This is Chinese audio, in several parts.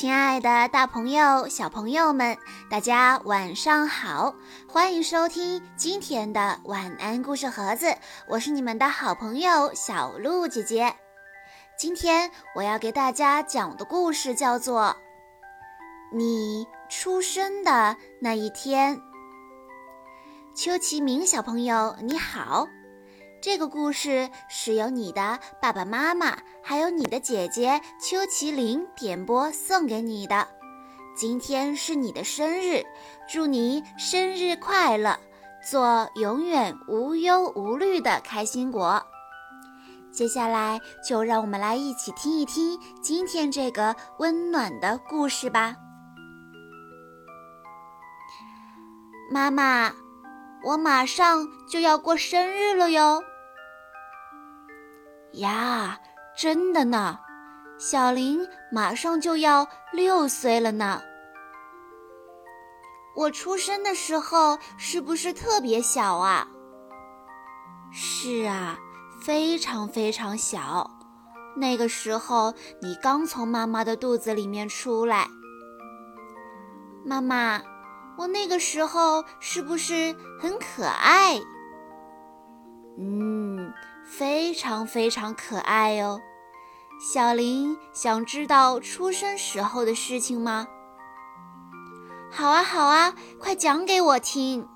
亲爱的，大朋友、小朋友们，大家晚上好！欢迎收听今天的晚安故事盒子，我是你们的好朋友小鹿姐姐。今天我要给大家讲的故事叫做《你出生的那一天》。邱其明小朋友，你好。这个故事是由你的爸爸妈妈，还有你的姐姐邱麒麟点播送给你的。今天是你的生日，祝你生日快乐，做永远无忧无虑的开心果。接下来就让我们来一起听一听今天这个温暖的故事吧。妈妈，我马上就要过生日了哟。呀，真的呢，小林马上就要六岁了呢。我出生的时候是不是特别小啊？是啊，非常非常小。那个时候你刚从妈妈的肚子里面出来。妈妈，我那个时候是不是很可爱？嗯。非常非常可爱哦，小林想知道出生时候的事情吗？好啊好啊，快讲给我听。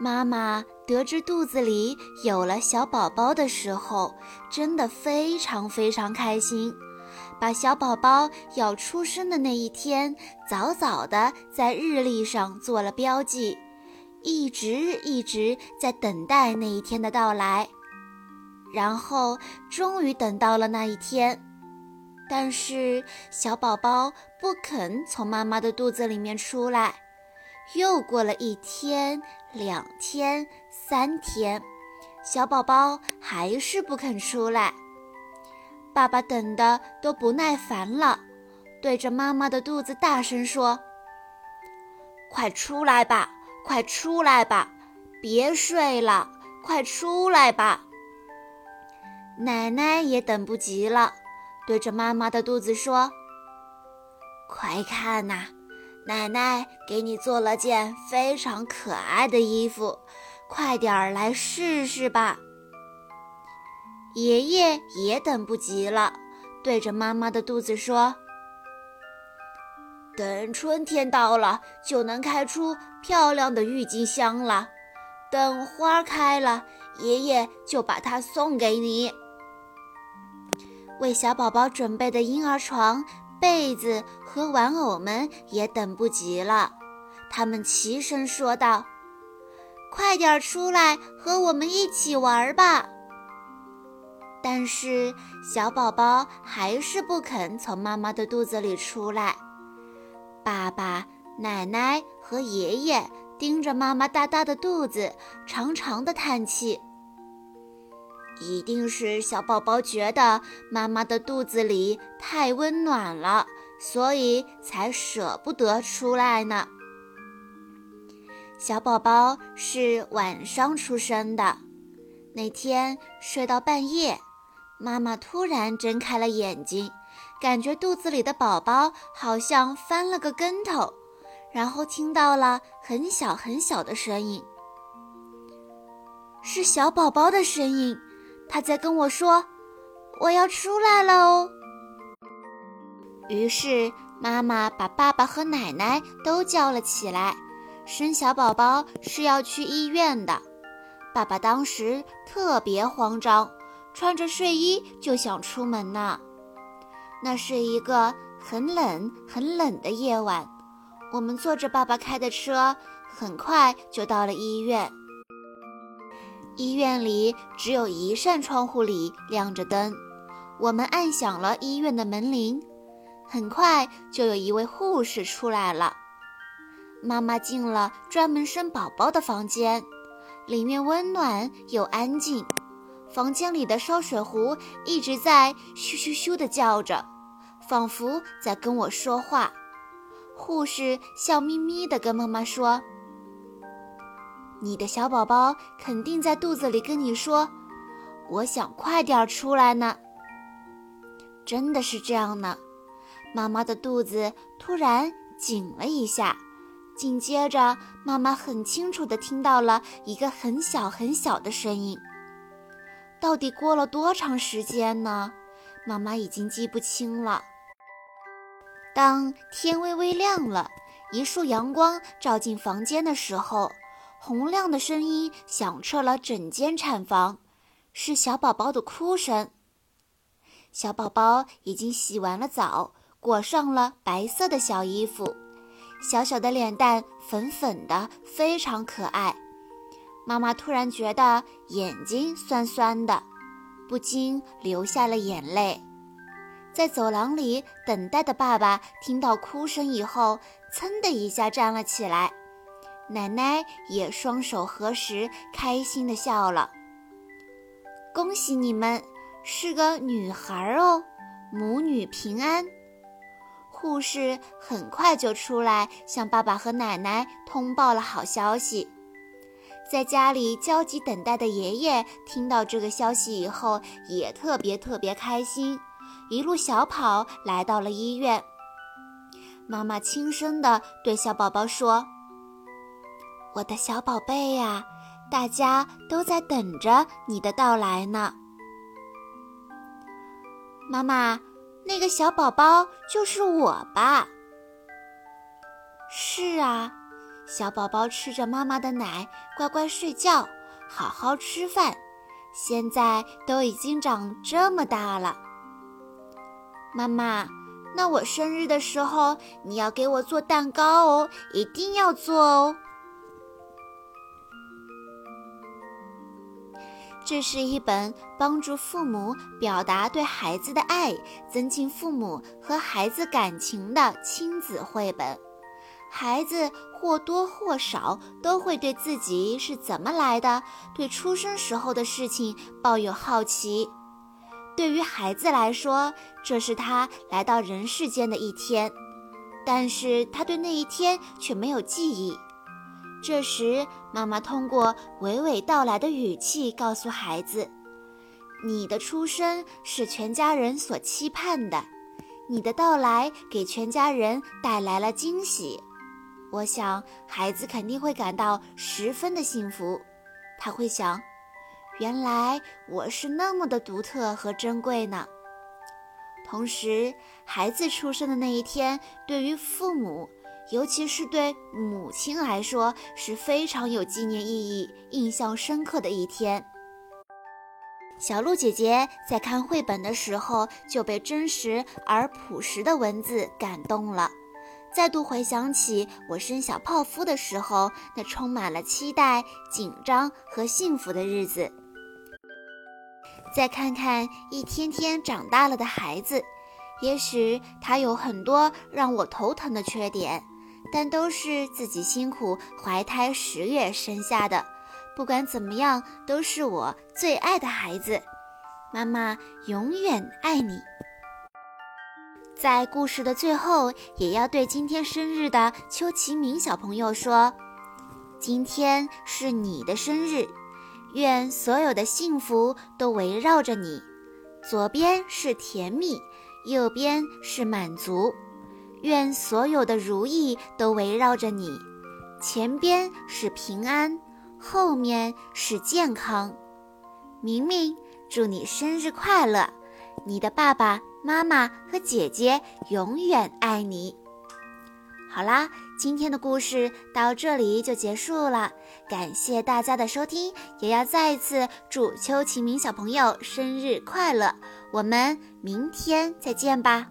妈妈得知肚子里有了小宝宝的时候，真的非常非常开心，把小宝宝要出生的那一天早早的在日历上做了标记。一直一直在等待那一天的到来，然后终于等到了那一天，但是小宝宝不肯从妈妈的肚子里面出来。又过了一天、两天、三天，小宝宝还是不肯出来。爸爸等的都不耐烦了，对着妈妈的肚子大声说：“快出来吧！”快出来吧，别睡了，快出来吧。奶奶也等不及了，对着妈妈的肚子说：“快看呐，奶奶给你做了件非常可爱的衣服，快点儿来试试吧。”爷爷也等不及了，对着妈妈的肚子说。等春天到了，就能开出漂亮的郁金香了。等花开了，爷爷就把它送给你。为小宝宝准备的婴儿床、被子和玩偶们也等不及了，他们齐声说道：“快点出来和我们一起玩吧！”但是小宝宝还是不肯从妈妈的肚子里出来。爸爸、奶奶和爷爷盯着妈妈大大的肚子，长长的叹气。一定是小宝宝觉得妈妈的肚子里太温暖了，所以才舍不得出来呢。小宝宝是晚上出生的，那天睡到半夜，妈妈突然睁开了眼睛。感觉肚子里的宝宝好像翻了个跟头，然后听到了很小很小的声音，是小宝宝的声音，他在跟我说：“我要出来了哦。”于是妈妈把爸爸和奶奶都叫了起来。生小宝宝是要去医院的，爸爸当时特别慌张，穿着睡衣就想出门呢。那是一个很冷很冷的夜晚，我们坐着爸爸开的车，很快就到了医院。医院里只有一扇窗户里亮着灯，我们按响了医院的门铃，很快就有一位护士出来了。妈妈进了专门生宝宝的房间，里面温暖又安静。房间里的烧水壶一直在咻咻咻地叫着，仿佛在跟我说话。护士笑眯眯地跟妈妈说：“你的小宝宝肯定在肚子里跟你说，我想快点出来呢。”真的是这样呢。妈妈的肚子突然紧了一下，紧接着，妈妈很清楚地听到了一个很小很小的声音。到底过了多长时间呢？妈妈已经记不清了。当天微微亮了，一束阳光照进房间的时候，洪亮的声音响彻了整间产房，是小宝宝的哭声。小宝宝已经洗完了澡，裹上了白色的小衣服，小小的脸蛋粉粉的，非常可爱。妈妈突然觉得眼睛酸酸的，不禁流下了眼泪。在走廊里等待的爸爸听到哭声以后，噌的一下站了起来。奶奶也双手合十，开心的笑了。恭喜你们！是个女孩哦，母女平安。护士很快就出来向爸爸和奶奶通报了好消息。在家里焦急等待的爷爷听到这个消息以后，也特别特别开心，一路小跑来到了医院。妈妈轻声地对小宝宝说：“我的小宝贝呀，大家都在等着你的到来呢。”妈妈，那个小宝宝就是我吧？是啊，小宝宝吃着妈妈的奶，乖乖睡觉，好好吃饭，现在都已经长这么大了。妈妈，那我生日的时候你要给我做蛋糕哦，一定要做哦。这是一本帮助父母表达对孩子的爱、增进父母和孩子感情的亲子绘本。孩子或多或少都会对自己是怎么来的、对出生时候的事情抱有好奇。对于孩子来说，这是他来到人世间的一天，但是他对那一天却没有记忆。这时，妈妈通过娓娓道来的语气告诉孩子：“你的出生是全家人所期盼的，你的到来给全家人带来了惊喜。我想，孩子肯定会感到十分的幸福。他会想：原来我是那么的独特和珍贵呢。同时，孩子出生的那一天，对于父母。”尤其是对母亲来说是非常有纪念意义、印象深刻的一天。小鹿姐姐在看绘本的时候就被真实而朴实的文字感动了，再度回想起我生小泡芙的时候那充满了期待、紧张和幸福的日子。再看看一天天长大了的孩子，也许他有很多让我头疼的缺点。但都是自己辛苦怀胎十月生下的，不管怎么样，都是我最爱的孩子。妈妈永远爱你。在故事的最后，也要对今天生日的邱其明小朋友说：今天是你的生日，愿所有的幸福都围绕着你。左边是甜蜜，右边是满足。愿所有的如意都围绕着你，前边是平安，后面是健康。明明，祝你生日快乐！你的爸爸妈妈和姐姐永远爱你。好啦，今天的故事到这里就结束了，感谢大家的收听，也要再一次祝邱启明小朋友生日快乐！我们明天再见吧。